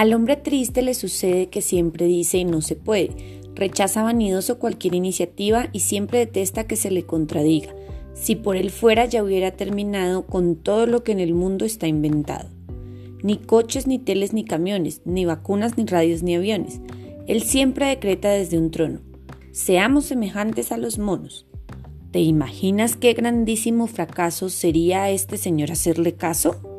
Al hombre triste le sucede que siempre dice y no se puede, rechaza vanidoso cualquier iniciativa y siempre detesta que se le contradiga. Si por él fuera ya hubiera terminado con todo lo que en el mundo está inventado. Ni coches, ni teles, ni camiones, ni vacunas, ni radios, ni aviones. Él siempre decreta desde un trono. Seamos semejantes a los monos. ¿Te imaginas qué grandísimo fracaso sería a este señor hacerle caso?